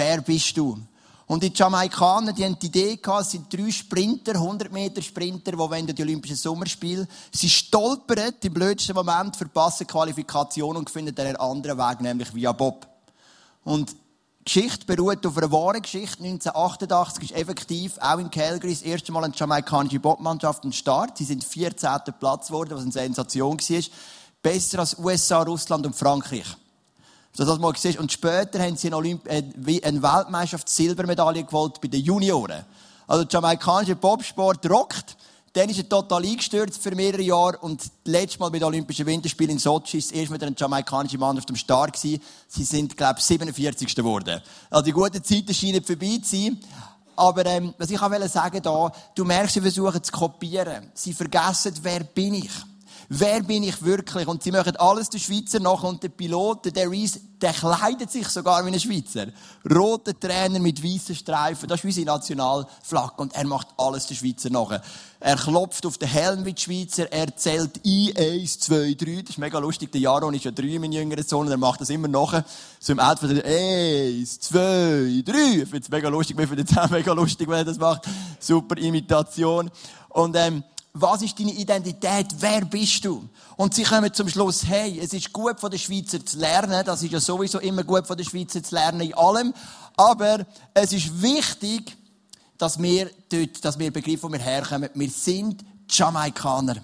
wer bist du? Und die Jamaikaner, die haben die Idee gehabt, es sind drei Sprinter, 100 Meter Sprinter, die wollen die Olympischen Sommerspiele. Sie stolpern im blödsten Moment, verpassen Qualifikation und finden einen anderen Weg, nämlich via Bob. Und die Geschichte beruht auf einer wahren Geschichte. 1988 ist effektiv auch in Calgary das erste Mal eine jamaikanische Bobmannschaft am Start. Sie sind 14. Platz geworden, was eine Sensation war. Besser als USA, Russland und Frankreich. So, das mal siehst. Und später haben sie eine, Olymp äh, eine Weltmeisterschaft Silbermedaille gewollt bei den Junioren. Also der jamaikanische Bobsport rockt. Dann ist er total eingestürzt für mehrere Jahre und das letzte Mal bei den Olympischen Winterspielen in Sochi ist erst mit einer jamaikanischen Mannschaft am Start gewesen. Sie sind, glaube ich, 47. geworden. Also die guten Zeiten scheinen vorbei zu sein. Aber ähm, was ich auch sagen da, du merkst, sie versuchen zu kopieren. Sie vergessen, wer bin ich. Wer bin ich wirklich? Und sie machen alles der Schweizer nach und der Pilot, der Reese, der kleidet sich sogar wie ein Schweizer. Rote Trainer mit weißen Streifen, das ist unsere Nationalflagge und er macht alles der Schweizer nach. Er klopft auf den Helm wie die Schweizer, er zählt ein, eins, zwei, drei. Das ist mega lustig. Der Jaron ist ja drei, mein jüngerer Sohn, und er macht das immer nachher. So im von eins, zwei, drei. Ich finde es mega lustig, wir finden es auch mega lustig, wenn er das macht. Super Imitation. Und, ähm, was ist deine Identität? Wer bist du? Und sie kommen zum Schluss, hey, es ist gut von den Schweizer zu lernen. Das ist ja sowieso immer gut von den Schweizer zu lernen in allem. Aber es ist wichtig, dass wir dort, dass wir begreifen, wo wir herkommen. Wir sind Jamaikaner.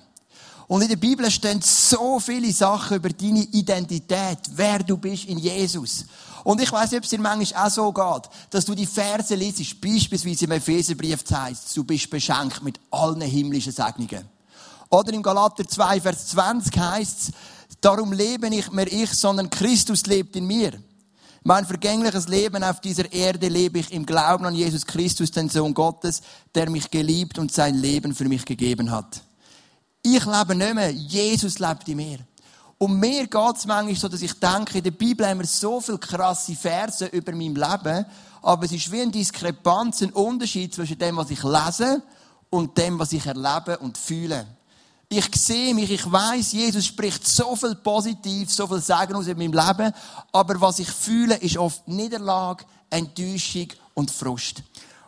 Und in der Bibel stehen so viele Sachen über deine Identität, wer du bist in Jesus. Und ich weiß nicht, ob es dir manchmal auch so geht, dass du die Verse liest, beispielsweise im Epheserbrief heißt, du bist beschenkt mit allen himmlischen Segnungen. Oder im Galater 2, Vers 20 heißt es, darum lebe nicht mehr ich, sondern Christus lebt in mir. Mein vergängliches Leben auf dieser Erde lebe ich im Glauben an Jesus Christus, den Sohn Gottes, der mich geliebt und sein Leben für mich gegeben hat. Ich lebe nicht mehr, Jesus lebt in mir. Und mir geht es manchmal so, dass ich denke, in der Bibel haben wir so viele krasse Verse über mein Leben, aber es ist wie eine Diskrepanz, ein Unterschied zwischen dem, was ich lese und dem, was ich erlebe und fühle. Ich sehe mich, ich weiß, Jesus spricht so viel positiv, so viel Sagen aus in meinem Leben, aber was ich fühle, ist oft Niederlage, Enttäuschung und Frust.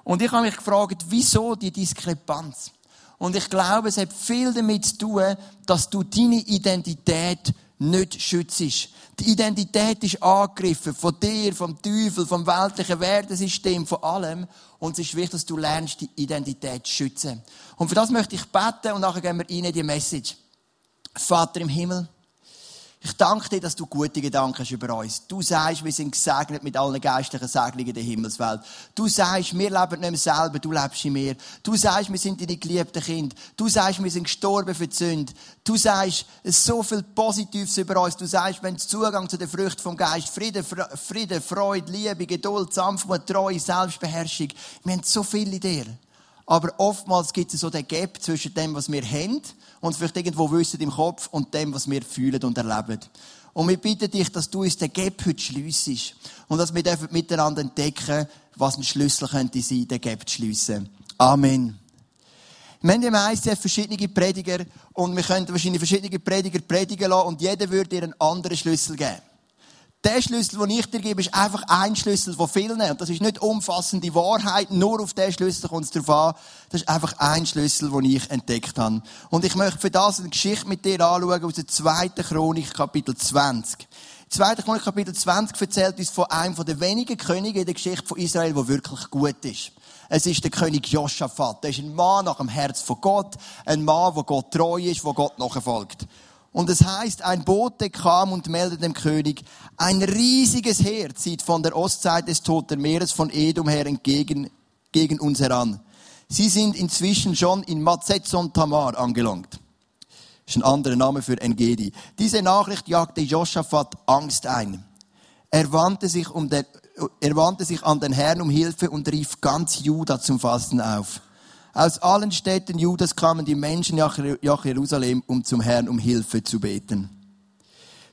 Und ich habe mich gefragt, wieso die Diskrepanz? Und ich glaube, es hat viel damit zu tun, dass du deine Identität nicht schützt. Die Identität ist angegriffen von dir, vom Teufel, vom weltlichen Wertesystem, von allem. Und es ist wichtig, dass du lernst, die Identität zu schützen. Und für das möchte ich beten und nachher gehen wir rein in die Message. Vater im Himmel, ich danke dir, dass du gute Gedanken hast über uns. Du sagst, wir sind gesegnet mit allen geistlichen Segnungen der Himmelswelt. Du sagst, wir leben nicht mehr selber, du lebst in mir. Du sagst, wir sind deine geliebten Kinder. Du sagst, wir sind gestorben für die Sünde. Du sagst, so viel Positives über uns. Du sagst, wenn Zugang zu den Früchten vom Geist, Frieden, Frieden, Freude, Liebe, Geduld, Sanftmut, Treue, Selbstbeherrschung. Wir haben so viel in dir. Aber oftmals gibt es so den Gap zwischen dem, was wir haben und vielleicht irgendwo wissen im Kopf und dem, was wir fühlen und erleben. Und wir bitten dich, dass du uns den Gap heute schliessest. Und dass wir miteinander entdecken, was ein Schlüssel könnte sein, den Gap zu schliessen. Amen. Wir haben ja ICF verschiedene Prediger und wir könnten wahrscheinlich verschiedene Prediger predigen lassen und jeder würde dir einen anderen Schlüssel geben. Der Schlüssel, den ich dir gebe, ist einfach ein Schlüssel von vielen. Und das ist nicht umfassende Wahrheit. Nur auf den Schlüssel kommt es darauf an. Das ist einfach ein Schlüssel, den ich entdeckt habe. Und ich möchte für das eine Geschichte mit dir anschauen aus der zweiten Chronik, Kapitel 20. Zweite Chronik, Kapitel 20 erzählt uns von einem der wenigen Könige in der Geschichte von Israel, der wirklich gut ist. Es ist der König Josaphat. Der ist ein Mann nach dem Herz von Gott. Ein Mann, der Gott treu ist, der Gott nachfolgt. Und es heißt, ein Bote kam und meldete dem König, ein riesiges Heer zieht von der Ostseite des Toten Meeres von Edom her entgegen, gegen uns heran. Sie sind inzwischen schon in Mazezon Tamar angelangt. Das ist ein anderer Name für Engedi. Diese Nachricht jagte Josaphat Angst ein. Er wandte sich, um den, er wandte sich an den Herrn um Hilfe und rief ganz Juda zum Fasten auf. Aus allen Städten Judas kamen die Menschen nach Jerusalem, um zum Herrn um Hilfe zu beten.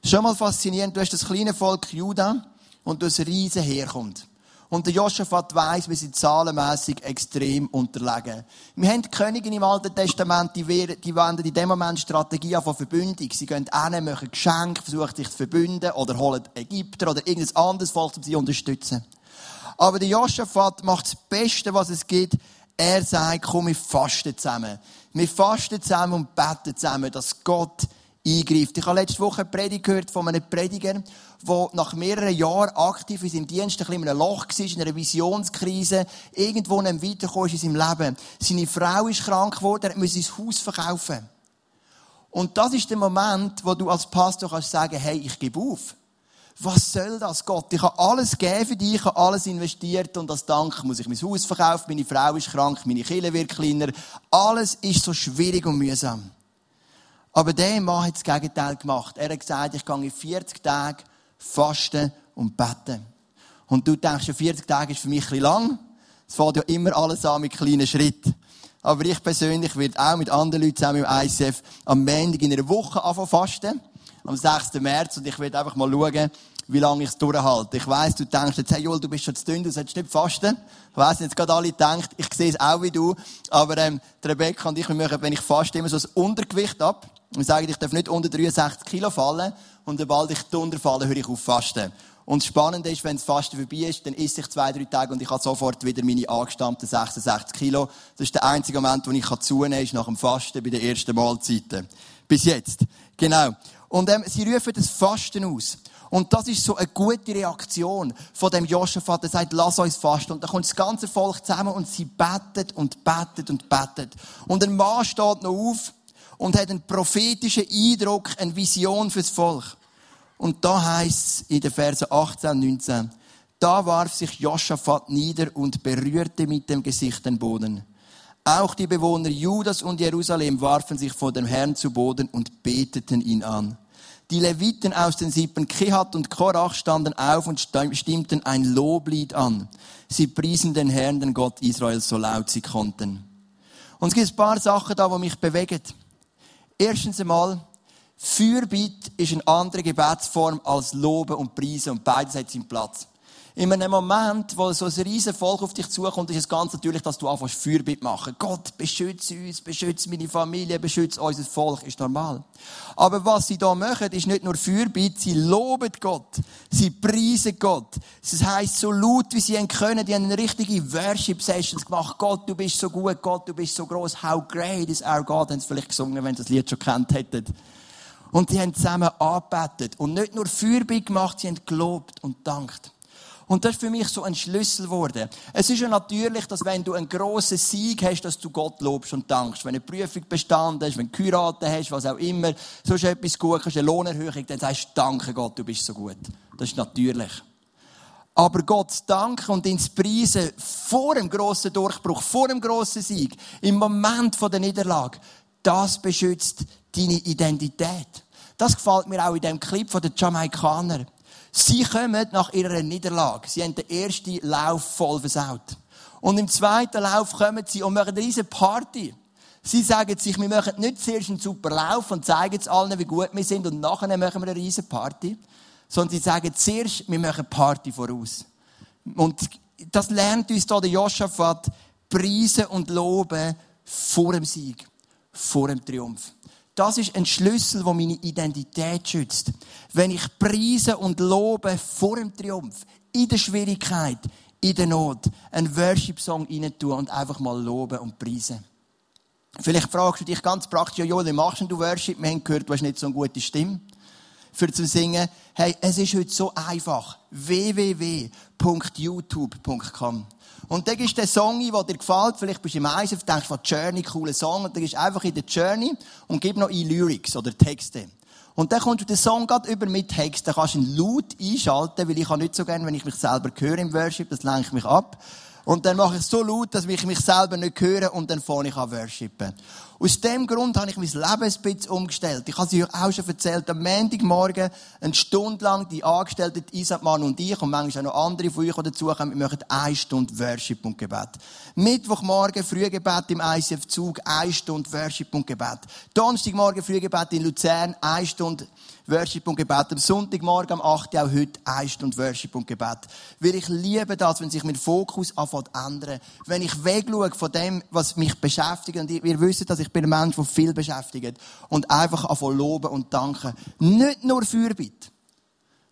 Schon mal faszinierend, du hast das kleine Volk Juda und du hast ein riesen herkommt. Und der Josaphat weiss, wir sind zahlenmässig extrem unterlegen. Wir haben die Königin im Alten Testament, die, die wenden in dem Moment Strategie von Verbündung. Sie gehen hin, machen Geschenke, versuchen sich zu verbünden oder holen Ägypter oder irgendein anderes Volk, um sie zu unterstützen. Aber der Josaphat macht das Beste, was es gibt. Er sagt, komm, wir fasten zusammen. Wir fasten zusammen und beten zusammen, dass Gott eingreift. Ich habe letzte Woche eine Predigt gehört von einem Prediger, der nach mehreren Jahren aktiv in seinem Dienst ein bisschen in einem Loch war, in einer Visionskrise, irgendwo nicht weitergekommen ist in seinem Leben. Seine Frau ist krank geworden, er musste sein Haus verkaufen. Und das ist der Moment, wo du als Pastor kannst sagen, hey, ich gebe auf. Was soll das, Gott? Ich habe alles gegeben für dich, ich habe alles investiert und als Dank muss ich mein Haus verkaufen, meine Frau ist krank, meine Kinder wird kleiner. Alles ist so schwierig und mühsam. Aber der Mann hat das Gegenteil gemacht. Er hat gesagt, ich gehe 40 Tage fasten und beten. Und du denkst, 40 Tage ist für mich ein bisschen lang. Es fängt ja immer alles an mit kleinen Schritten. Aber ich persönlich werde auch mit anderen Leuten zusammen im ICF am Montag in einer Woche anfangen fasten. Am 6. März. Und ich werde einfach mal schauen, wie lange ich es durchhalte. Ich weiss, du denkst jetzt, hey Joel, du bist schon zu dünn, du solltest nicht fasten. Ich weiss, jetzt gerade alle denken, ich sehe es auch wie du. Aber, ähm, Rebecca und ich, wir machen, wenn ich faste, immer so ein Untergewicht ab. Wir sagen, ich darf nicht unter 63 Kilo fallen. Und sobald ich drunter falle, höre ich auf fasten. Und das Spannende ist, wenn das Fasten vorbei ist, dann esse ich zwei, drei Tage und ich habe sofort wieder meine angestammten 66 Kilo. Das ist der einzige Moment, wo ich zunehmen kann, ist nach dem Fasten bei den ersten Mahlzeiten. Bis jetzt. Genau. Und ähm, sie rufen das Fasten aus. Und das ist so eine gute Reaktion von dem Joschafat, der sagt, lass uns fasten. Und da kommt das ganze Volk zusammen und sie betet und betet und betet. Und ein Mann steht noch auf und hat einen prophetischen Eindruck, eine Vision fürs Volk. Und da heißt es in den Versen 18 und 19, da warf sich Joschafat nieder und berührte mit dem Gesicht den Boden. Auch die Bewohner Judas und Jerusalem warfen sich vor dem Herrn zu Boden und beteten ihn an. Die Leviten aus den Sippen Kehat und Korach standen auf und stimmten ein Loblied an. Sie priesen den Herrn, den Gott Israels, so laut sie konnten. Und es gibt ein paar Sachen da, die mich bewegen. Erstens einmal, Fürbitte ist eine andere Gebetsform als Loben und Preisen und beides hat seinen Platz. In einem Moment, wo so ein riesen Volk auf dich zukommt, ist es ganz natürlich, dass du anfängst Fürbitte machen. Gott, beschütze uns, beschütze meine Familie, beschütze unser Volk, ist normal. Aber was sie da machen, ist nicht nur Fürbitte, sie loben Gott. Sie preisen Gott. Das heisst, so laut wie sie können, die haben eine richtige Worship-Sessions gemacht. Gott, du bist so gut, Gott, du bist so groß. How great is our God? Haben sie vielleicht gesungen, wenn sie das Lied schon kennt hätten. Und sie haben zusammen angebetet. Und nicht nur Fürbitte gemacht, sie haben gelobt und dankt. Und das ist für mich so ein Schlüssel geworden. Es ist ja natürlich, dass wenn du einen grossen Sieg hast, dass du Gott lobst und dankst. Wenn eine Prüfung bestanden hast, wenn du geheiratet hast, was auch immer, so ist etwas gut, hast eine Lohnerhöhung, dann sagst du, danke Gott, du bist so gut. Das ist natürlich. Aber Gott danken und ins Preisen vor dem grossen Durchbruch, vor dem grossen Sieg, im Moment der Niederlage, das beschützt deine Identität. Das gefällt mir auch in dem Clip von den Jamaikanern. Sie kommen nach ihrer Niederlage. Sie haben den ersten Lauf voll versaut. Und im zweiten Lauf kommen sie und machen eine riesige Party. Sie sagen sich, wir machen nicht zuerst einen super Lauf und zeigen es allen, wie gut wir sind und nachher machen wir eine riesige Party. Sondern sie sagen zuerst, wir machen Party voraus. Und das lernt uns hier der Joschafat, preisen und loben vor dem Sieg, vor dem Triumph. Das ist ein Schlüssel, der meine Identität schützt. Wenn ich preise und lobe vor dem Triumph, in der Schwierigkeit, in der Not, einen Worship-Song rein tun und einfach mal loben und preisen. Vielleicht fragst du dich ganz praktisch, ja, wie machst du Worship? Wir haben gehört, du hast nicht so eine gute Stimme. Für zu singen. Hey, es ist heute so einfach. www.youtube.com und dann ist der Song, der dir gefällt. Vielleicht bist du im Eis und denkst von Journey, cooler Song. Und dann gehst einfach in der Journey und gib noch in Lyrics oder Texte. Und dann kommst du den Song gerade über mit Text. Dann kannst du ihn laut einschalten, weil ich kann nicht so gerne, wenn ich mich selber höre im Worship, das lenkt mich ab. Und dann mache ich so laut, dass ich mich selber nicht höre und dann fange ich an worshipen. Aus dem Grund habe ich mein Leben ein bisschen umgestellt. Ich habe es euch auch schon erzählt. Am Montagmorgen, eine Stunde lang, die Angestellten, Isabel, Mann und ich, und manchmal auch noch andere von euch, die dazukommen, wir machen eine Stunde Worship und Gebet. Mittwochmorgen, Frühgebet im ICF Zug, eine Stunde Worship und Gebet. Donnerstagmorgen, Frühgebet in Luzern, eine Stunde Worship und Gebet. Am Sonntagmorgen, am 8. auch heute, eine Stunde Worship und Gebet. Weil ich liebe das, wenn sich mein Fokus anfängt zu ändern. Wenn ich wegschaue von dem, was mich beschäftigt. Und ihr wisst, dass ich bin ein Mensch, der viel beschäftigt. Und einfach anfange loben und danken. Nicht nur Fürbitte.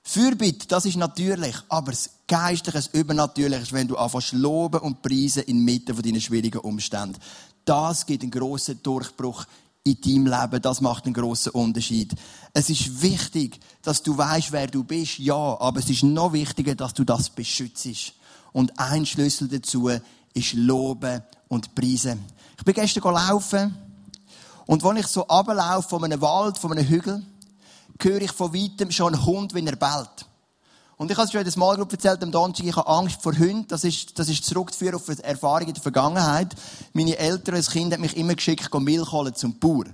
Fürbitte, das ist natürlich, aber das Geistliche, das Übernatürliche ist, wenn du anfängst loben und preisen inmitten von deinen schwierigen Umständen. Das gibt einen grossen Durchbruch in deinem Leben. Das macht einen grossen Unterschied. Es ist wichtig, dass du weißt, wer du bist. Ja, aber es ist noch wichtiger, dass du das beschützt. Und ein Schlüssel dazu ist Loben und Preisen. Ich bin gestern laufen und wenn ich so ablaufe von einem Wald, von einem Hügel, höre ich von weitem schon einen Hund, wenn er bellt. Und ich habe es schon in der Small Group erzählt am Donnerstag, ich habe Angst vor Hunden. Das ist, das ist zurückzuführen auf Erfahrungen in der Vergangenheit. Meine Eltern als Kind haben mich immer geschickt, Milch holen zum Bauer.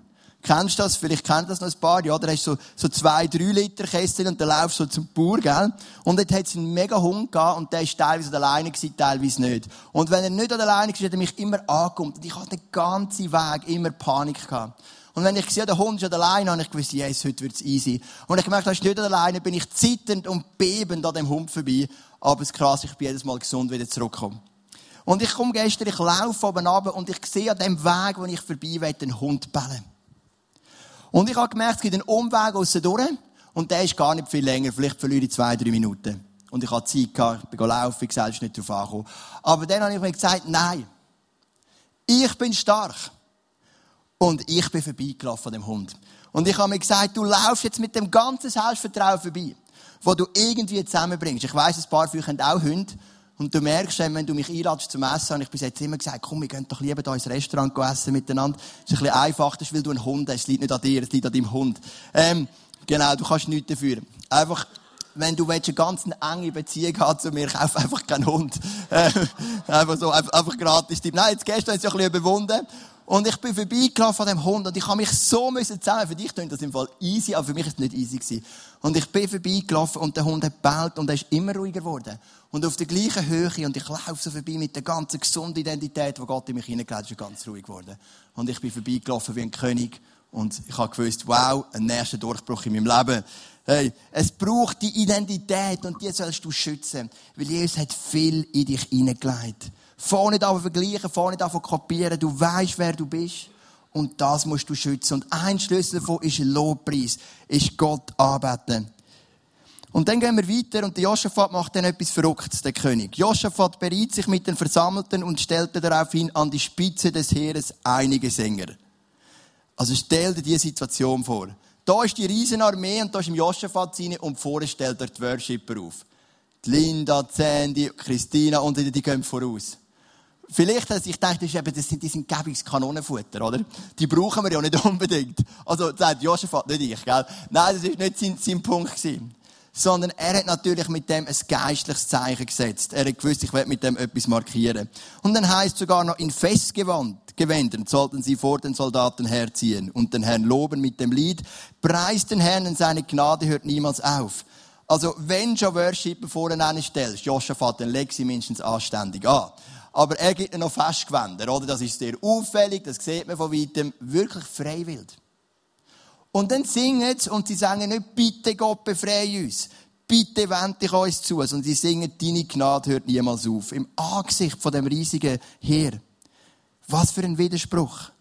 Kennst du das? Vielleicht kennt das noch ein paar. Ja, da hast du so, so zwei, drei Liter Kessel und dann laufst du so zum Bauer, gell? Und dort hat es einen mega Hund gehabt und der ist teilweise alleine gewesen, teilweise nicht. Und wenn er nicht alleine war, hat er mich immer angekommen. Und ich hatte den ganzen Weg immer Panik gehabt. Und wenn ich gesehen der Hund ist alleine, habe ich gewusst, yes, heute wird's easy. Und ich gemerkt, er ist nicht alleine, bin ich zitternd und bebend an dem Hund vorbei. Aber es krass, ich bin jedes Mal gesund wieder zurückgekommen. Und ich komme gestern, ich laufe oben runter und ich sehe an dem Weg, wo ich vorbei will, einen Hund bellen. Und ich habe gemerkt, es gibt einen Umweg aussen durch. Und der ist gar nicht viel länger. Vielleicht verliere ich zwei, drei Minuten. Und ich hatte Zeit gehabt, ich bin laufen, ich selbst nicht darauf angekommen. Aber dann habe ich mir gesagt, nein. Ich bin stark. Und ich bin vorbeigelaufen an dem Hund. Und ich habe mir gesagt, du laufst jetzt mit dem ganzen Selbstvertrauen vorbei, wo du irgendwie zusammenbringst. Ich weiss, ein paar von euch haben auch Hunde. Und du merkst, wenn du mich einladest zum Essen, habe ich bis jetzt immer gesagt, komm, wir gehen doch lieber da ins Restaurant essen miteinander. Das ist ein bisschen einfach, das ist, weil du einen Hund hast. Es liegt nicht an dir, es liegt an deinem Hund. Ähm, genau, du kannst nichts dafür. Einfach, wenn du eine ganz enge Beziehung hast zu mir, kauf einfach keinen Hund. Äh, einfach so, einfach, einfach gratis. Nein, jetzt gestern ist es ja ein bisschen überwunden. Und ich bin vorbeigelaufen von dem Hund und ich habe mich so müssen zusammen. Für dich klingt das im Fall easy, aber für mich ist es nicht easy gewesen. Und ich bin vorbeigelaufen und der Hund hat bellt und er ist immer ruhiger geworden. Und auf der gleichen Höhe und ich laufe so vorbei mit der ganzen gesunden Identität, die Gott in mich hineingelegt hat, ist ganz ruhig geworden. Und ich bin vorbeigelaufen wie ein König und ich habe gewusst, wow, ein nächster Durchbruch in meinem Leben. Hey, es braucht die Identität und die sollst du schützen, weil Jesus hat viel in dich hineingelegt. Nicht an vergleichen, fahr nicht an kopieren. Du weißt, wer du bist. Und das musst du schützen. Und ein Schlüssel davon ist Lobpreis. Ist Gott anbeten. Und dann gehen wir weiter und der Josaphat macht dann etwas Verrücktes, der König. Josaphat berät sich mit den Versammelten und stellte daraufhin an die Spitze des Heeres einige Sänger. Also stell dir diese Situation vor. Da ist die Riesenarmee und da ist im Josaphat rein und vorne stellt er die Worshipper auf. Die Linda, die Sandy, Christina und die, die gehen voraus. Vielleicht, dass ich denke, das, eben, das sind, die sind gäbiges oder? Die brauchen wir ja nicht unbedingt. Also, sagt Josaphat, nicht ich, gell? Nein, das ist nicht sein, sein Punkt gewesen. Sondern er hat natürlich mit dem ein geistliches Zeichen gesetzt. Er hat gewusst, ich werde mit dem etwas markieren. Und dann heißt sogar noch, in Festgewändern sollten sie vor den Soldaten herziehen und den Herrn loben mit dem Lied. Preis den Herrn und seine Gnade hört niemals auf. Also, wenn schon Worship vorne stellst, Josaphat, dann leg sie mindestens anständig an aber er gibt noch Festgewänder, oder? Das ist sehr auffällig, das sieht man von weitem, wirklich freiwillig. Und dann singen sie und sie sagen nicht, bitte Gott befreie uns. Bitte wend dich uns zu. Und sie singen, deine Gnade hört niemals auf. Im Angesicht von dem riesigen Heer. Was für ein Widerspruch,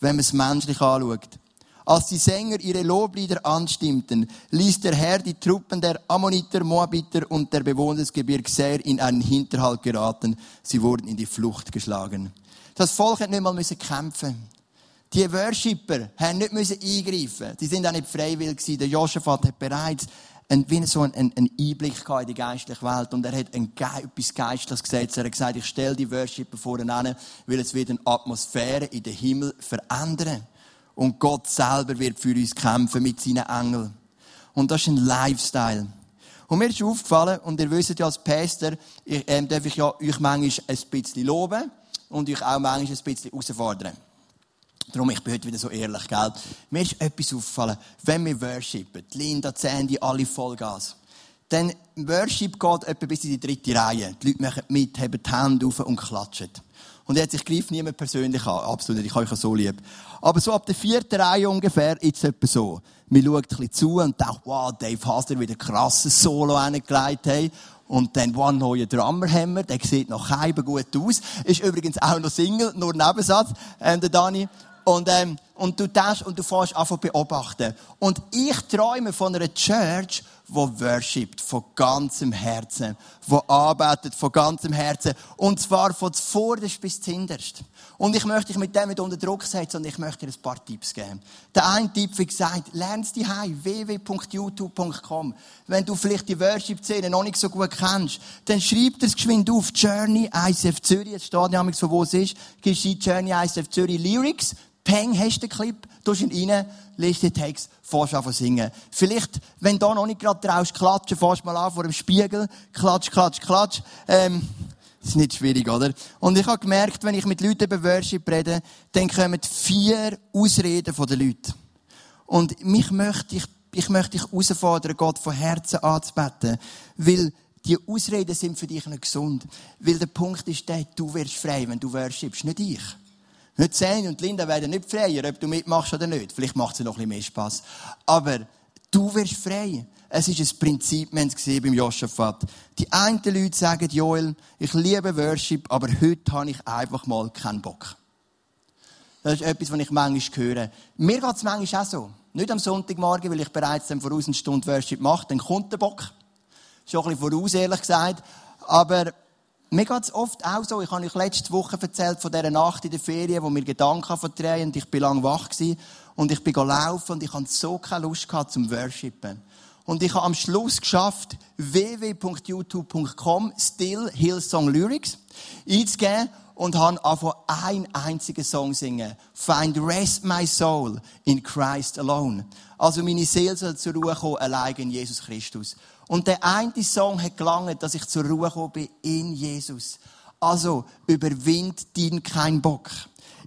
wenn man es menschlich anschaut. Als die Sänger ihre Loblieder anstimmten, ließ der Herr die Truppen der Ammoniter, Moabiter und der Bewohner des Gebirgs Seir in einen Hinterhalt geraten. Sie wurden in die Flucht geschlagen. Das Volk hat nicht mal kämpfen Die Worshipper haben nicht müssen eingreifen. Die sind auch nicht freiwillig gewesen. Der Josaphat hat bereits ein, wie so einen, einen Einblick in die geistliche Welt. Und er hat ein, etwas Geistliches gesetzt. Er hat gesagt, ich stelle die Worshipper vorne weil es wird eine Atmosphäre in den Himmel verändern. Und Gott selber wird für uns kämpfen mit seinen Engeln. Und das ist ein Lifestyle. Und mir ist aufgefallen, und ihr wisst ja als Pastor, ich, ähm, darf ich ja euch manchmal ein bisschen loben und euch auch manchmal ein bisschen herausfordern. Darum, ich bin heute wieder so ehrlich, gell? Mir ist etwas aufgefallen, wenn wir worshipen, Linda, Sandy, alle Vollgas, dann Worship geht etwa bis in die dritte Reihe. Die Leute machen mit, haben die Hände auf und klatschen. Und jetzt, ich greife niemand persönlich an. Absolut. Ich habe euch so lieb. Aber so ab der vierten Reihe ungefähr ist es etwa so. Man schaut ein bisschen zu und denkt, wow, Dave Hasler wieder ein krasses Solo hingelegt haben. Und dann, wow, neuer Drummer haben wir. Der sieht noch Scheiben gut aus. Ist übrigens auch noch Single, nur Nebensatz, ähm, der Dani. Und, ähm, und du denkst, und du fährst einfach beobachten. Und ich träume von einer Church, wo worshipt von ganzem Herzen, wo arbeitet von ganzem Herzen und zwar von zuvorderst bis zuhinterst. Und ich möchte dich mit dem nicht unter Druck setzen, sondern ich möchte dir ein paar Tipps geben. Der eine Tipp, wie gesagt, lern's die www.youtube.com. Wenn du vielleicht die Worship-Szene noch nicht so gut kennst, dann schreib das geschwind auf Journey ICF Zürich, jetzt steht ja von wo es ist, gibst du Journey ICF Zürich Lyrics, Peng, hast den Clip, tust ihn rein, liest den Text, fährst an singen. Vielleicht, wenn du noch nicht gerade traust, klatschen, fährst mal an vor dem Spiegel, klatsch, klatsch, klatsch. Ähm, ist nicht schwierig, oder? Und ich habe gemerkt, wenn ich mit Leuten über Worship rede, dann kommen vier Ausreden von den Leuten. Und mich möchte ich, ich möchte dich herausfordern, Gott von Herzen anzubeten. Weil die Ausreden sind für dich nicht gesund. Weil der Punkt ist der, du wirst frei, wenn du worshipst, nicht ich. Nicht Zane und Linda werden nicht freier, ob du mitmachst oder nicht. Vielleicht macht es noch ein bisschen mehr Spass. Aber du wirst frei. Es ist ein Prinzip, wir haben es gesehen beim Joschafat. Die einen Leute sagen, Joel, ich liebe Worship, aber heute habe ich einfach mal keinen Bock. Das ist etwas, was ich manchmal höre. Mir geht es manchmal auch so. Nicht am Sonntagmorgen, weil ich bereits dann voraus eine Stunde Worship mache, dann kommt der Bock. Schon ein bisschen voraus, ehrlich gesagt. Aber mir geht es oft auch so. Ich habe euch letzte Woche erzählt von dieser Nacht in der Ferien, wo mir Gedanken verdrehen und ich bin lang wach gewesen. Und ich bin laufen und ich hatte so keine Lust gehabt zum Worshipen. Und ich habe am Schluss geschafft, www.youtube.com Still Hillsong Lyrics einzugeben und habe einfach einen einzigen Song singen. Find rest my soul in Christ alone. Also meine Seele soll zur Ruhe kommen, allein in Jesus Christus. Und der eine Song hat gelangt, dass ich zur Ruhe gekommen bin in Jesus. Also, überwind din kein Bock.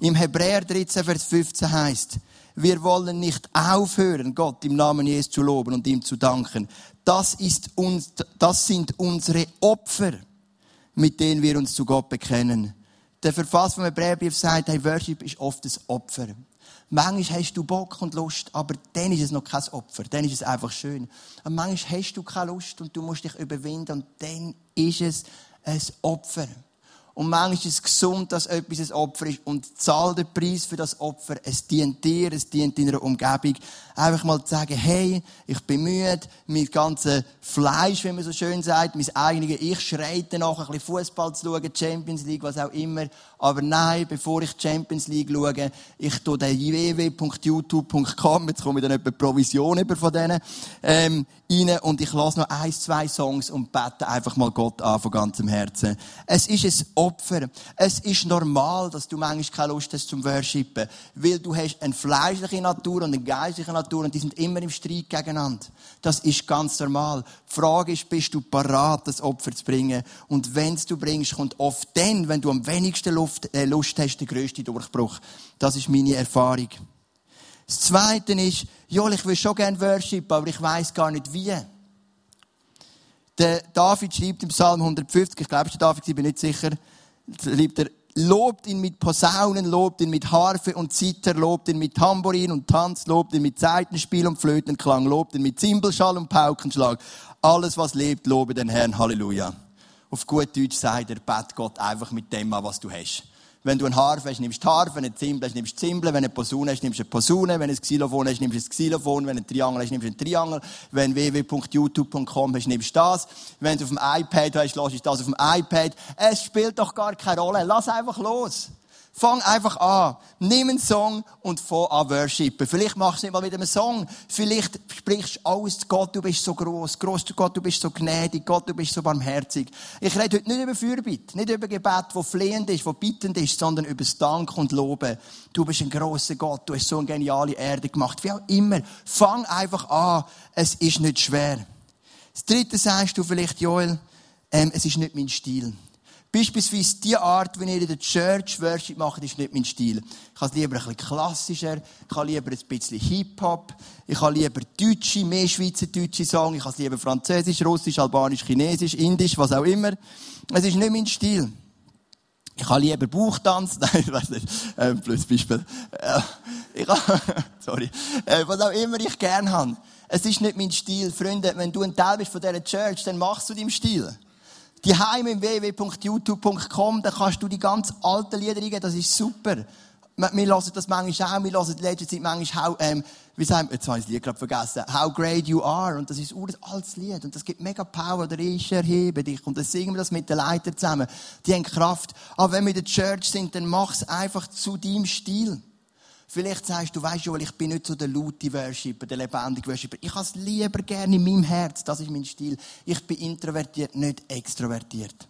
Im Hebräer 13, Vers 15 heißt, wir wollen nicht aufhören, Gott im Namen Jesus zu loben und ihm zu danken. Das ist uns, das sind unsere Opfer, mit denen wir uns zu Gott bekennen. Der Verfasser vom Hebräerbrief sagt, hey, Worship ist oft ein Opfer. Manchmal hast du Bock und Lust, aber dann ist es noch kein Opfer. Dann ist es einfach schön. Und manchmal hast du keine Lust und du musst dich überwinden und dann ist es ein Opfer. Und manchmal ist es gesund, dass etwas ein Opfer ist. Und zahl den Preis für das Opfer. Es dient dir, es dient deiner Umgebung. Einfach mal zu sagen, hey, ich bin müde, mein ganzes Fleisch, wie man so schön sagt, mein eigenes Ich schreit danach, ein bisschen Fußball zu schauen, Champions League, was auch immer. Aber nein, bevor ich Champions League schaue, ich tue den www.youtube.com, jetzt komme ich dann etwa Provision über von denen, ähm, rein und ich lasse noch ein, zwei Songs und bete einfach mal Gott an von ganzem Herzen. Es ist ein Opfer. Es ist normal, dass du manchmal keine Lust hast zum Worshipen, weil du hast eine fleischliche Natur und eine geistliche Natur und die sind immer im Streit gegeneinander. Das ist ganz normal. Die Frage ist, bist du parat, das Opfer zu bringen? Und wenn du bringst, kommt oft dann, wenn du am wenigsten Luft, äh, Lust hast, der grösste Durchbruch. Das ist meine Erfahrung. Das Zweite ist, ja, ich will schon gerne Worship, aber ich weiß gar nicht wie. Der David schreibt im Psalm 150, ich glaube, es ist David, ich bin nicht sicher, liebt er, lobt ihn mit Posaunen, lobt ihn mit Harfe und Zither, lobt ihn mit Tambourin und Tanz, lobt ihn mit Seitenspiel und Flötenklang, lobt ihn mit Zimbelschall und Paukenschlag. Alles, was lebt, lobe den Herrn. Halleluja. Auf gut Deutsch sagt er, bet Gott einfach mit dem was du hast. Wenn du ein Harfe hast, nimmst du Harfe. Wenn du ein Zimbel hast, nimmst du Zimbel. Wenn du eine Posaune hast, nimmst du eine Posaune. Wenn du ein Xylophon hast, nimmst du ein Xylophon. Wenn du ein Triangel hast, nimmst du ein Triangel. Wenn du www.youtube.com hast, nimmst du das. Wenn du auf dem iPad hast, lass ich das auf dem iPad. Es spielt doch gar keine Rolle. Lass einfach los. Fang einfach an. Nimm einen Song und fang an worshipen. Vielleicht machst du nicht mal wieder einen Song. Vielleicht sprichst du aus, Gott, du bist so groß. Groß, Gott, du bist so gnädig. Gott, du bist so barmherzig. Ich rede heute nicht über Fürbitte, nicht über Gebet, wo flehend ist, wo bittend ist, sondern über das Dank und Loben. Du bist ein großer Gott. Du hast so eine geniale Erde gemacht. Wie auch immer. Fang einfach an. Es ist nicht schwer. Das dritte sagst du vielleicht, Joel, ähm, es ist nicht mein Stil. Beispielsweise die Art, wie ihr in der Church Worship macht, ist nicht mein Stil. Ich habe lieber ein bisschen klassischer, ich habe lieber ein bisschen Hip-Hop, ich habe lieber deutsche, mehr schweizerdeutsche Songs, ich habe lieber französisch, russisch, albanisch, chinesisch, indisch, was auch immer. Es ist nicht mein Stil. Ich habe lieber Bauchtanz, nein, ich weiß nicht, äh, blödes Beispiel. Äh, ich habe, sorry, äh, was auch immer ich gerne habe. Es ist nicht mein Stil. Freunde, wenn du ein Teil bist von dieser Church, dann machst du deinen Stil. Die Heim im www.youtube.com, da kannst du die ganz alten Lieder eingeben, das ist super. wir, wir hören das manchmal auch, wir hören in letzter Zeit manchmal, how, ähm, wie sagen wir, jetzt habe ich das Lied gerade vergessen, How Great You Are. Und das ist ein altes Lied. Und das gibt mega Power. Der Ich erhebe dich. Und dann singen wir das mit den Leitern zusammen. Die haben Kraft. Aber wenn wir in der Church sind, dann mach es einfach zu deinem Stil. Vielleicht sagst du, weißt du, ich bin nicht so der laute Worshipper, der lebendige Worshipper. Ich habe es lieber gerne in meinem Herz. Das ist mein Stil. Ich bin introvertiert, nicht extrovertiert.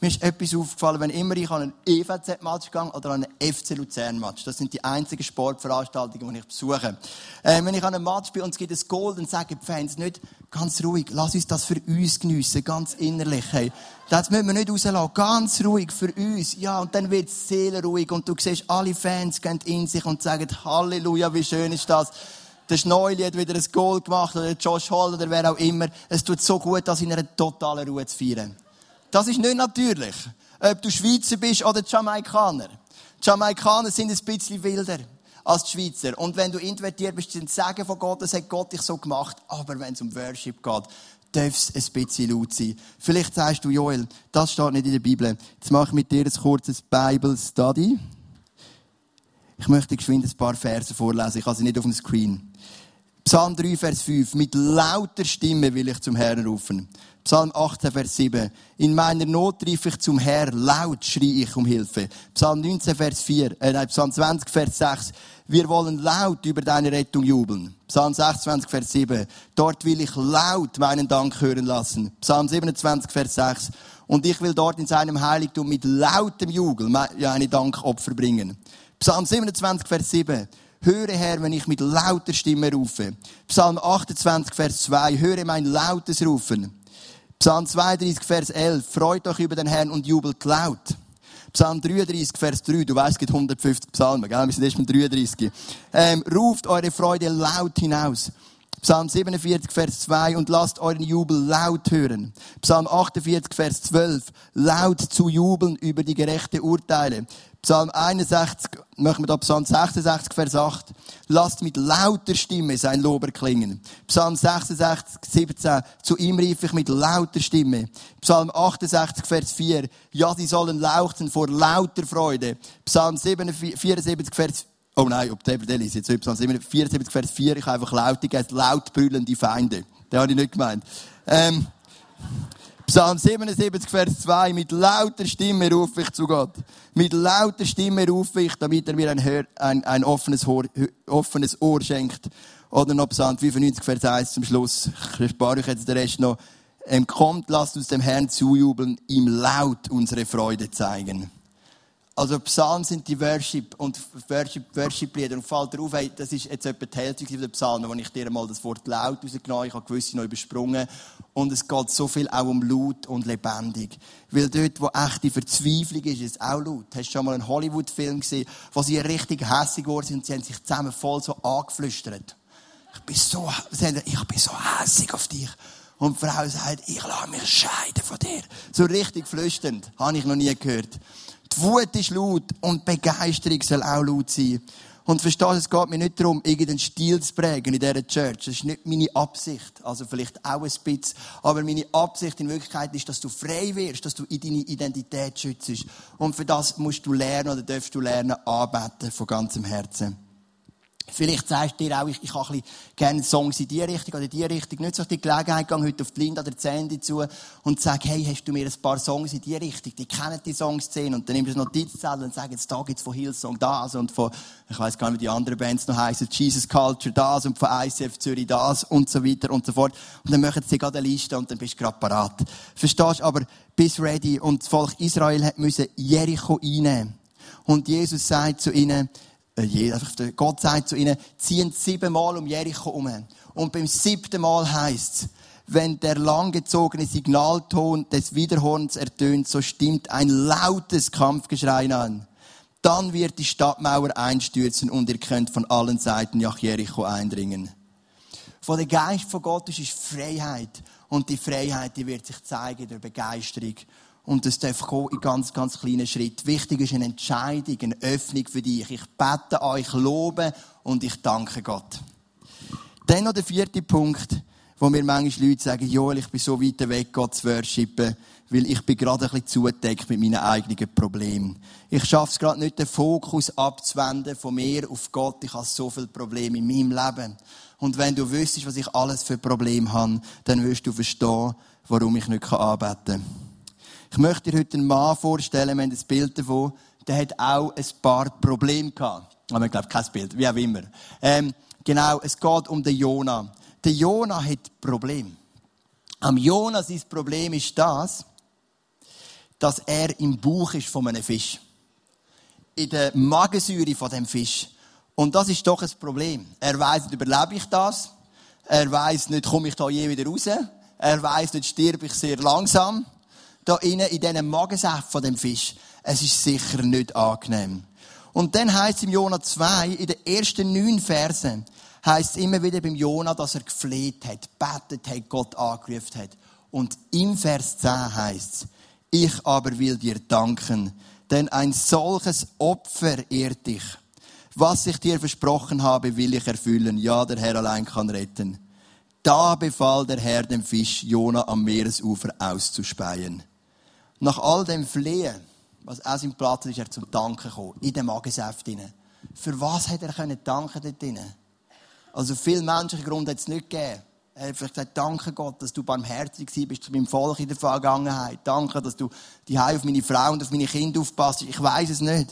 Mir ist etwas aufgefallen, wenn immer ich an einen EVZ-Match gehe oder an einen FC Luzern-Match. Das sind die einzigen Sportveranstaltungen, die ich besuche. Äh, wenn ich an einem Match bin und es gibt ein Goal, dann sagen die Fans nicht ganz ruhig, lass uns das für uns geniessen, ganz innerlich. Hey. Das müssen wir nicht rauslassen. Ganz ruhig für uns. Ja, und dann wird es seelenruhig und du siehst, alle Fans gehen in sich und sagen, Halleluja, wie schön ist das der Schneuli hat wieder ein Goal gemacht, oder Josh Hall, oder wer auch immer. Es tut so gut, das in einer totalen Ruhe zu feiern. Das ist nicht natürlich. Ob du Schweizer bist oder Jamaikaner. Die Jamaikaner sind ein bisschen wilder als die Schweizer. Und wenn du invertiert bist, sind Sagen von Gott, das hat Gott dich so gemacht. Aber wenn es um Worship geht, darf es ein bisschen laut sein. Vielleicht sagst du, Joel, das steht nicht in der Bibel. Jetzt mache ich mit dir ein kurzes Bible Study. Ich möchte geschwind ein paar Verse vorlesen. Ich habe sie nicht auf dem Screen. Psalm 3, Vers 5. Mit lauter Stimme will ich zum Herrn rufen. Psalm 18, Vers 7. In meiner Not rief ich zum Herrn, laut schrie ich um Hilfe. Psalm 19, Vers 4, äh, nein, Psalm 20, Vers 6. Wir wollen laut über deine Rettung jubeln. Psalm 26, Vers 7. Dort will ich laut meinen Dank hören lassen. Psalm 27, Vers 6. Und ich will dort in seinem Heiligtum mit lautem Jubel meine Dankopfer bringen. Psalm 27, Vers 7. Höre Herr, wenn ich mit lauter Stimme rufe. Psalm 28, Vers 2. Höre mein lautes Rufen. Psalm 32, Vers 11. Freut euch über den Herrn und jubelt laut. Psalm 33, Vers 3. Du weißt, es gibt 150 Psalmen, gell? Wir sind erst mit 33. Ähm, ruft eure Freude laut hinaus. Psalm 47, Vers 2, und lasst euren Jubel laut hören. Psalm 48, Vers 12, laut zu jubeln über die gerechte Urteile. Psalm 61, machen wir da Psalm 66, Vers 8. Lasst mit lauter Stimme sein Lob erklingen. Psalm 66, 17. Zu ihm rief ich mit lauter Stimme. Psalm 68, Vers 4. Ja, sie sollen lauchten vor lauter Freude. Psalm 74, Vers Oh nein, ob der Berdell ist jetzt Psalm 74, Vers 4. Ich habe einfach laut gegeben, laut brüllende Feinde. Den habe ich nicht gemeint. Ähm, Psalm 77, Vers 2. Mit lauter Stimme rufe ich zu Gott. Mit lauter Stimme rufe ich, damit er mir ein, Hör, ein, ein offenes, Ohr, offenes Ohr schenkt. Oder noch Psalm 95, Vers 1 zum Schluss. Ich spare euch jetzt den Rest noch. Ähm, kommt, lasst uns dem Herrn zujubeln, ihm laut unsere Freude zeigen. Also Psalmen sind die Worship und Worship, Worship-Lieder. Und fällt dir auf, hey, das ist jetzt etwa die Hälfte der Psalmen, wo ich dir mal das Wort laut rausgenommen habe. Ich habe gewisse noch übersprungen. Und es geht so viel auch um laut und lebendig. Weil dort, wo echte Verzweiflung ist, ist es auch laut. Hast du schon mal einen Hollywood-Film gesehen, wo sie richtig hässig geworden sind und sie haben sich zusammen voll so angeflüstert. Ich bin so, ich bin so hässig auf dich. Und die Frau sagt, ich lasse mich scheiden von dir. So richtig flüsternd. Habe ich noch nie gehört. Die Wut ist laut und Begeisterung soll auch laut sein. Und verstehst es geht mir nicht darum, irgendeinen Stil zu prägen in dieser Church. Das ist nicht meine Absicht. Also vielleicht auch ein bisschen. Aber meine Absicht in Wirklichkeit ist, dass du frei wirst, dass du in deine Identität schützt. Und für das musst du lernen oder darfst du lernen, arbeiten von ganzem Herzen. Vielleicht sagst du dir auch, ich, ich habe gerne Songs in die Richtung oder in die Richtung. Nicht so die Gelegenheit, gehe heute auf die Linda oder Sandy zu und sag, hey, hast du mir ein paar Songs in die Richtung? Die kennen die Songszene und dann nimmst du eine Notizzettel und sagst, jetzt da gibt's von Hillsong das und von, ich weiß gar nicht, wie die anderen Bands noch heißen, Jesus Culture das und von ICF Zürich das und so weiter und so fort. Und dann machen sie gerade eine Liste und dann bist du gerade parat. Verstehst du? Aber bist ready und das Volk Israel hat müssen Jericho einnehmen. Und Jesus sagt zu ihnen, Gott sagt zu ihnen, ziehen siebenmal um Jericho um. Und beim siebten Mal heißt wenn der langgezogene Signalton des Widerhorns ertönt, so stimmt ein lautes Kampfgeschrei an. Dann wird die Stadtmauer einstürzen und ihr könnt von allen Seiten nach Jericho eindringen. Von der Geist von Gott ist Freiheit. Und die Freiheit, die wird sich zeigen durch Begeisterung und das darf kommen in ganz, ganz kleinen Schritten. Wichtig ist eine Entscheidung, eine Öffnung für dich. Ich bete euch, lobe und ich danke Gott. Dann noch der vierte Punkt, wo mir manchmal Leute sagen, Joel, ich bin so weit weg, Gott zu worshipen. weil ich bin gerade ein bisschen zugedeckt mit meinen eigenen Problemen. Ich schaffe es gerade nicht, den Fokus abzuwenden von mir auf Gott. Ich habe so viele Probleme in meinem Leben. Und wenn du wüsstest, was ich alles für Probleme habe, dann wirst du verstehen, warum ich nicht arbeiten kann. Ich möchte dir heute einen Mann vorstellen, wir haben ein Bild davon, der hat auch ein paar Probleme gehabt. Aber ich glaube, kein Bild, wie auch immer. Ähm, genau, es geht um den Jona. Der Jona hat Probleme. Am Jona sein Problem ist das, dass er im Bauch ist von einem Fisch. In der Magensäure von dem Fisch. Und das ist doch ein Problem. Er weiß nicht, überlebe ich das? Er weiß nicht, komme ich da je wieder raus? Er weiß nicht, sterbe ich sehr langsam? Da innen, in diesem Magensaft von dem Fisch. Es ist sicher nicht angenehm. Und dann heißt es im Jona 2, in den ersten neun Versen, heißt es immer wieder beim Jona, dass er gefleht hat, betet hat, Gott angerufen hat. Und im Vers 10 heißt es, ich aber will dir danken, denn ein solches Opfer ehrt dich. Was ich dir versprochen habe, will ich erfüllen. Ja, der Herr allein kann retten. Da befahl der Herr dem Fisch, Jona am Meeresufer auszuspeien. Nach all dem Flehen, was aus ihm Platz ist, er zum Danken gekommen, in den Magensaft Für was hat er können danken dort drinnen? Also viel menschlichen Grund hat es nicht gegeben. Er hat vielleicht gesagt, danke Gott, dass du barmherzig bist zu meinem Volk in der Vergangenheit. Danke, dass du die auf meine Frau und auf meine Kinder aufpasst. Ich weiß es nicht.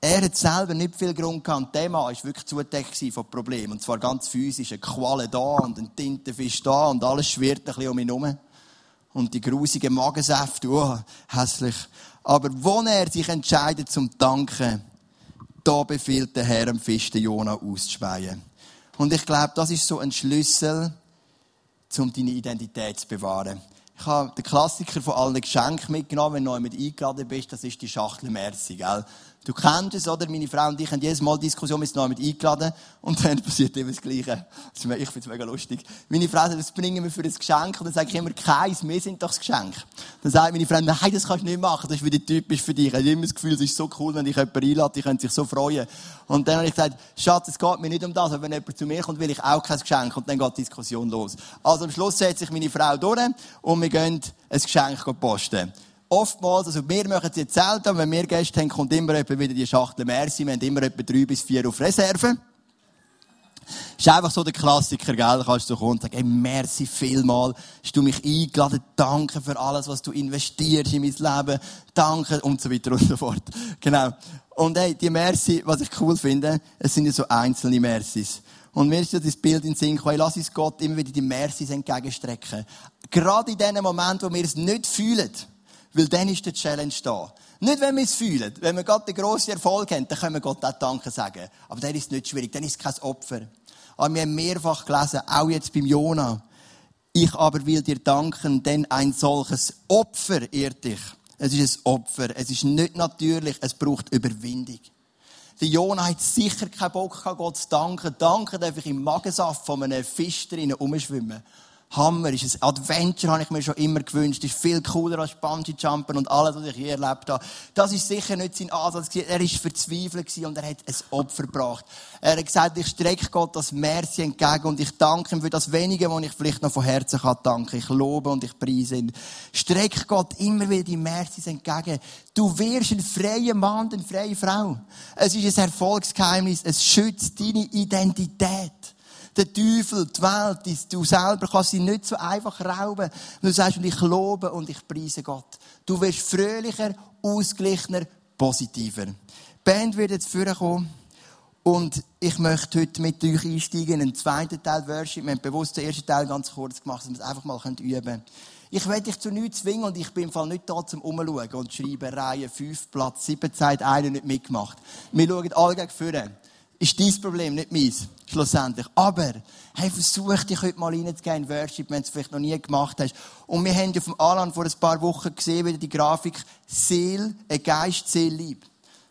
Er hat selber nicht viel Grund gehabt. Der Mann war wirklich zudeckt von Problemen. Und zwar ganz physisch. Eine Qualle da und ein Tintenfisch da und alles schwirrt ein bisschen um ihn herum. Und die grusigen Magensäfte, oh, hässlich. Aber wo er sich entscheidet zum Danken, da befiehlt der Herr dem Fisch den Jona auszuspeien. Und ich glaube, das ist so ein Schlüssel, um deine Identität zu bewahren. Ich habe den Klassiker von allen Geschenken mitgenommen, wenn du mit eingeladen bist, das ist die Schachtel Merci, gell? Du kennst es, oder? Meine Frau und ich haben jedes Mal Diskussion mit mit eingeladen und dann passiert immer das Gleiche. Ich finde es mega lustig. Meine Frau sagt, was bringen wir für ein Geschenk? Und dann sage ich immer, keins, wir sind doch das Geschenk. Dann sagt meine Frau, nein, das kannst du nicht machen, das ist wieder typisch für dich. Ich habe immer das Gefühl, es ist so cool, wenn dich jemand einlädt, die können sich so freuen. Und dann habe ich gesagt, Schatz, es geht mir nicht um das, aber wenn jemand zu mir kommt, will ich auch kein Geschenk. Und dann geht die Diskussion los. Also am Schluss setzt sich meine Frau durch und wir gehen ein Geschenk posten oftmals, also wir machen es jetzt selten, wenn wir Gäste haben, kommt immer wieder die Schachtel Merci. Wir haben immer etwa drei bis vier auf Reserve. Ist einfach so der Klassiker, gell? Da kannst du kommen und sagen, hey, merci vielmal. Hast du mich eingeladen? Danke für alles, was du investierst in mein Leben. Danke und so weiter und so fort. Genau. Und hey, die Merci, was ich cool finde, es sind ja so einzelne Mercis. Und mir ist ja das Bild in den Sinn gekommen, lass uns Gott immer wieder die Mercis entgegenstrecken. Gerade in den Momenten, wo wir es nicht fühlen. Weil dann ist der Challenge da. Nicht, wenn wir es fühlen. Wenn wir Gott den grossen Erfolg haben, dann können wir Gott auch Danke sagen. Aber dann ist es nicht schwierig. Dann ist es kein Opfer. Aber wir haben mehrfach gelesen, auch jetzt beim Jona. Ich aber will dir danken, denn ein solches Opfer ehrt dich. Es ist ein Opfer. Es ist nicht natürlich. Es braucht Überwindung. Der Jona hat sicher keinen Bock, Gott zu danken. Danken darf ich im Magensaft von einem Fisch drinnen umschwimmen. Hammer, ist ein Adventure, habe ich mir schon immer gewünscht. Ist viel cooler als Bungee Jumpen und alles, was ich je erlebt habe. Das ist sicher nicht sein Ansatz Er ist verzweifelt und er hat ein Opfer gebracht. Er hat gesagt, ich strecke Gott das Merci entgegen und ich danke ihm für das Wenige, was ich vielleicht noch von Herzen kann danken. Ich lobe und ich preise ihn. Streck Gott immer wieder die Merci entgegen. Du wirst ein freier Mann, eine freie Frau. Es ist ein Erfolgsgeheimnis. Es schützt deine Identität der Teufel, die Welt, du selber kannst sie nicht so einfach rauben. Du sagst, ich lobe und ich preise Gott. Du wirst fröhlicher, ausgeglichener, positiver. Die Band wird jetzt vorkommen. Und ich möchte heute mit euch einsteigen in einen zweiten Teil Worship. Wir haben bewusst den ersten Teil ganz kurz gemacht, dass wir es einfach mal üben können. Ich werde dich zu nichts zwingen und ich bin im Fall nicht da zum Umschauen und schreiben Reihe 5, Platz 7, Zeit einer nicht mitgemacht. Wir schauen alle gegen vorne ist dein Problem, nicht meins. Schlussendlich. Aber, hey, versuch dich heute mal reinzugehen in Worship, wenn du es vielleicht noch nie gemacht hast. Und wir haben ja vom Alan vor ein paar Wochen gesehen, wieder die Grafik, Seel, ein Geist, Seel, Lieb.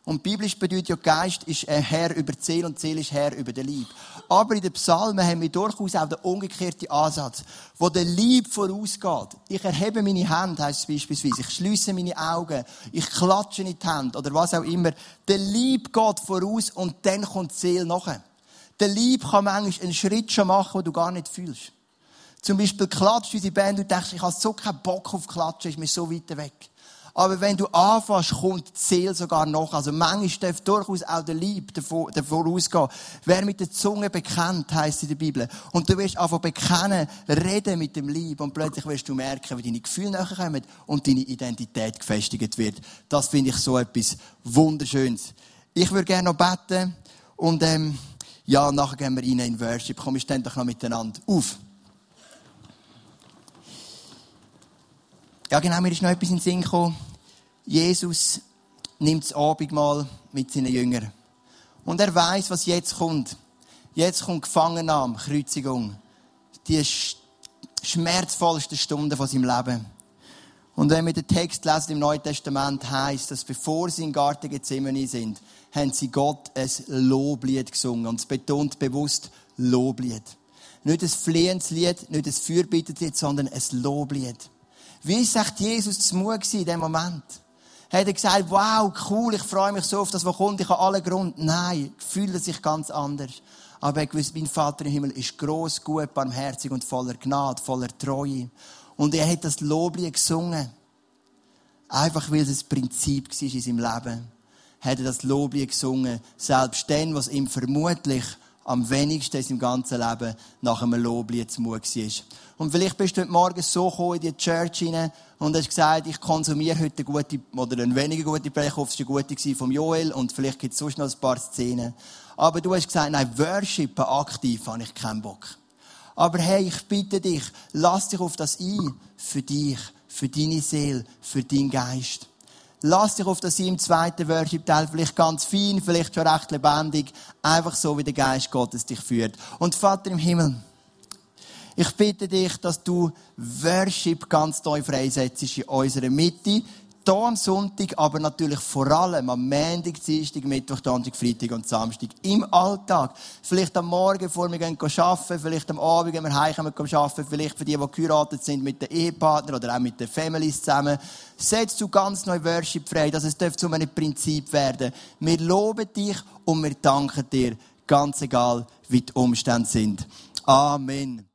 Und biblisch bedeutet ja, Geist ist Herr über die Seele und die Seele ist Herr über den Lieb. Aber in den Psalmen haben wir durchaus auch den umgekehrten Ansatz, wo der Lieb vorausgeht. Ich erhebe meine Hände, heisst es beispielsweise. Ich schließe meine Augen. Ich klatsche in die Hände oder was auch immer. Der Lieb geht voraus und dann kommt die Seele nachher. Der Lieb kann manchmal einen Schritt schon machen, den du gar nicht fühlst. Zum Beispiel klatscht unsere Band und denkst, ich habe so keinen Bock auf Klatschen, ist mir so weit weg. Aber wenn du anfängst, kommt die Seele sogar noch. Also manchmal darf durchaus auch der Lieb davor, ausgehen. Wer mit der Zunge bekennt, heisst in der Bibel. Und du wirst einfach bekennen, reden mit dem Lieb. Und plötzlich wirst du merken, wie deine Gefühle nachher kommen und deine Identität gefestigt wird. Das finde ich so etwas Wunderschönes. Ich würde gerne noch beten. Und, ähm, ja, nachher gehen wir rein in Worship. Komm, wir stehen doch noch miteinander auf. Ja, genau, mir ist noch etwas in den Sinn gekommen. Jesus nimmt das Abendmahl mit seinen Jüngern. Und er weiß, was jetzt kommt. Jetzt kommt Gefangennahme, Kreuzigung. Die schmerzvollste Stunde von seinem Leben. Und wenn wir den Text lesen im Neuen Testament, heißt, dass bevor sie in Garten Gethsemane sind, haben sie Gott ein Loblied gesungen. Und es betont bewusst Loblied. Nicht ein Flehenslied, nicht ein Fürbittenlied, sondern ein Loblied. Wie sagt Jesus zu Mut in dem Moment? Hat er gesagt, wow, cool, ich freue mich so auf das, was kommt, ich habe alle Grund. Nein, fühlt sich ganz anders. Aber er gewusst, mein Vater im Himmel ist groß, gut, barmherzig und voller Gnade, voller Treue. Und er hat das Loblied gesungen. Einfach weil es ein Prinzip war in seinem Leben. Hat er das Loblied gesungen. Selbst dann, was ihm vermutlich am wenigsten in seinem ganzen Leben nach einem Loblied zu Mut war. Und vielleicht bist du heute Morgen so gekommen in die Church hinein und hast gesagt, ich konsumiere heute eine gute, oder eine weniger gute Predigt, es war eine gute von Joel und vielleicht gibt es sonst noch ein paar Szenen. Aber du hast gesagt, nein, worshipen aktiv habe ich keinen Bock. Aber hey, ich bitte dich, lass dich auf das ein. Für dich, für deine Seele, für deinen Geist. Lass dich auf das im zweiten Worship-Teil vielleicht ganz fein, vielleicht schon recht lebendig, einfach so, wie der Geist Gottes dich führt. Und Vater im Himmel, ich bitte dich, dass du Worship ganz neu freisetzt in unserer Mitte am Sonntag, aber natürlich vor allem am Montag, Dienstag, Mittwoch, Donnerstag, Freitag und Samstag. Im Alltag. Vielleicht am Morgen, bevor wir arbeiten, vielleicht am Abend, wenn wir heimkommen, arbeiten, vielleicht für die, die geheiratet sind mit den Ehepartnern oder auch mit den Families zusammen. Setzt du ganz neu Worship frei, dass es zu einem Prinzip werden Wir loben dich und wir danken dir, ganz egal, wie die Umstände sind. Amen.